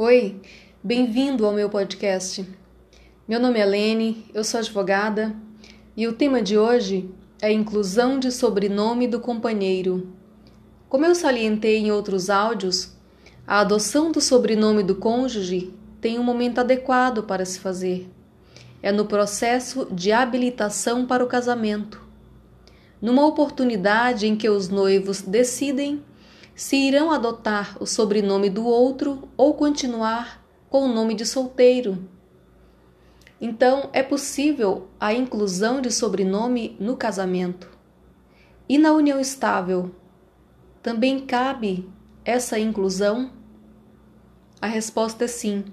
Oi, bem-vindo ao meu podcast. Meu nome é Lene, eu sou advogada e o tema de hoje é inclusão de sobrenome do companheiro. Como eu salientei em outros áudios, a adoção do sobrenome do cônjuge tem um momento adequado para se fazer. É no processo de habilitação para o casamento. Numa oportunidade em que os noivos decidem se irão adotar o sobrenome do outro ou continuar com o nome de solteiro. Então, é possível a inclusão de sobrenome no casamento. E na união estável, também cabe essa inclusão? A resposta é sim.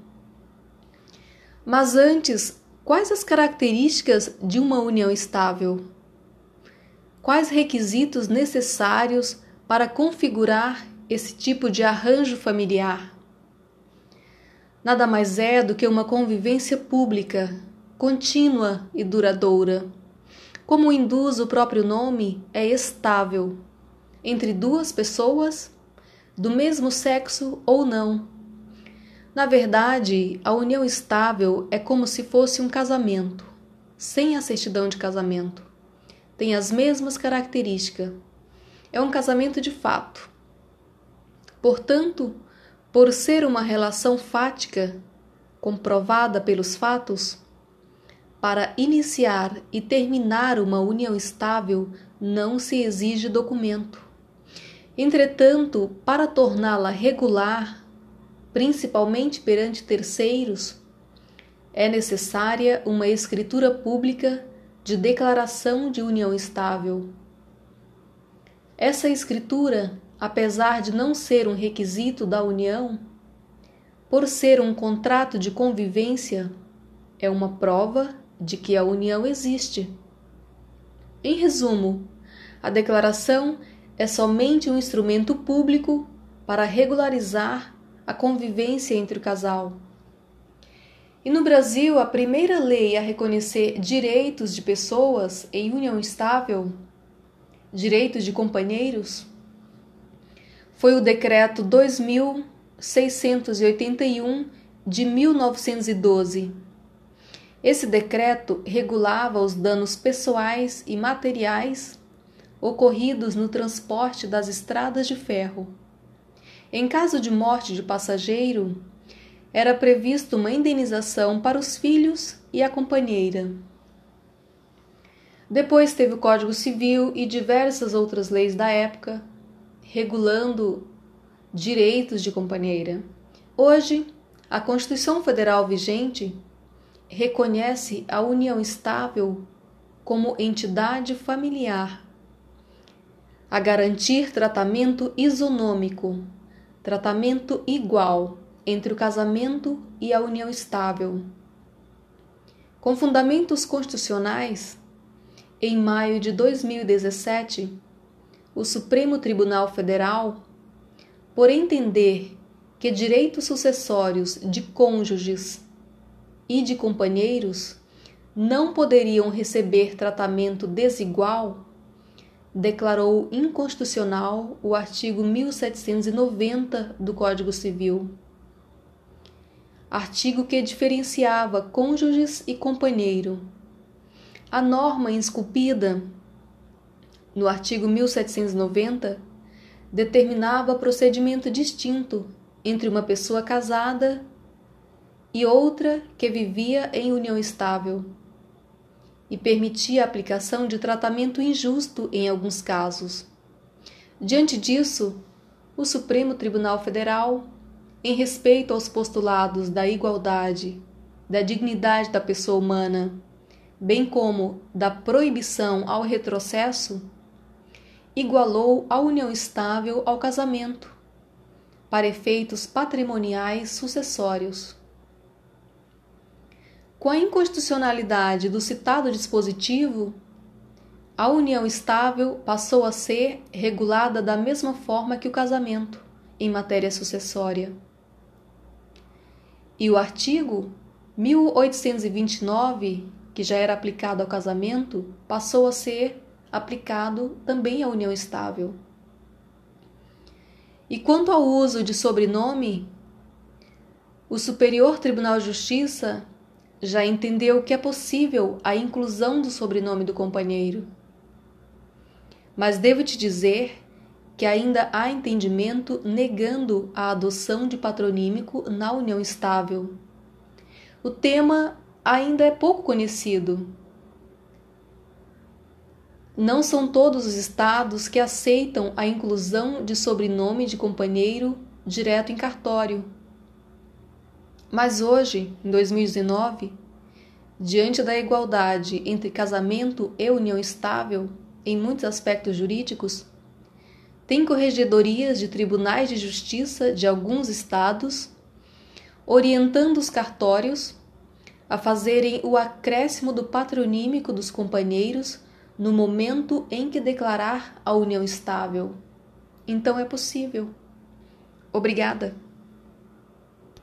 Mas antes, quais as características de uma união estável? Quais requisitos necessários para configurar esse tipo de arranjo familiar? Nada mais é do que uma convivência pública, contínua e duradoura. Como induz o próprio nome, é estável entre duas pessoas do mesmo sexo ou não na verdade, a união estável é como se fosse um casamento, sem a certidão de casamento. Tem as mesmas características. É um casamento de fato. Portanto, por ser uma relação fática, comprovada pelos fatos, para iniciar e terminar uma união estável não se exige documento. Entretanto, para torná-la regular, principalmente perante terceiros, é necessária uma escritura pública de declaração de união estável. Essa escritura, apesar de não ser um requisito da união, por ser um contrato de convivência, é uma prova de que a união existe. Em resumo, a declaração é somente um instrumento público para regularizar a convivência entre o casal. E no Brasil, a primeira lei a reconhecer direitos de pessoas em união estável, direitos de companheiros, foi o Decreto 2681 de 1912. Esse decreto regulava os danos pessoais e materiais ocorridos no transporte das estradas de ferro em caso de morte de passageiro, era previsto uma indenização para os filhos e a companheira. Depois teve o Código Civil e diversas outras leis da época regulando direitos de companheira. Hoje, a Constituição Federal vigente reconhece a união estável como entidade familiar, a garantir tratamento isonômico tratamento igual entre o casamento e a união estável. Com fundamentos constitucionais, em maio de 2017, o Supremo Tribunal Federal, por entender que direitos sucessórios de cônjuges e de companheiros não poderiam receber tratamento desigual, declarou inconstitucional o artigo 1790 do Código Civil. Artigo que diferenciava cônjuges e companheiro. A norma esculpida no artigo 1790 determinava procedimento distinto entre uma pessoa casada e outra que vivia em união estável e permitia a aplicação de tratamento injusto em alguns casos. Diante disso, o Supremo Tribunal Federal, em respeito aos postulados da igualdade, da dignidade da pessoa humana, bem como da proibição ao retrocesso, igualou a união estável ao casamento, para efeitos patrimoniais sucessórios. Com a inconstitucionalidade do citado dispositivo, a união estável passou a ser regulada da mesma forma que o casamento, em matéria sucessória. E o artigo 1829, que já era aplicado ao casamento, passou a ser aplicado também à união estável. E quanto ao uso de sobrenome, O Superior Tribunal de Justiça já entendeu que é possível a inclusão do sobrenome do companheiro. Mas devo te dizer que ainda há entendimento negando a adoção de patronímico na união estável. O tema ainda é pouco conhecido. Não são todos os estados que aceitam a inclusão de sobrenome de companheiro direto em cartório. Mas hoje, em 2019, diante da igualdade entre casamento e união estável em muitos aspectos jurídicos, tem corregedorias de tribunais de justiça de alguns estados orientando os cartórios a fazerem o acréscimo do patronímico dos companheiros no momento em que declarar a união estável. Então é possível. Obrigada.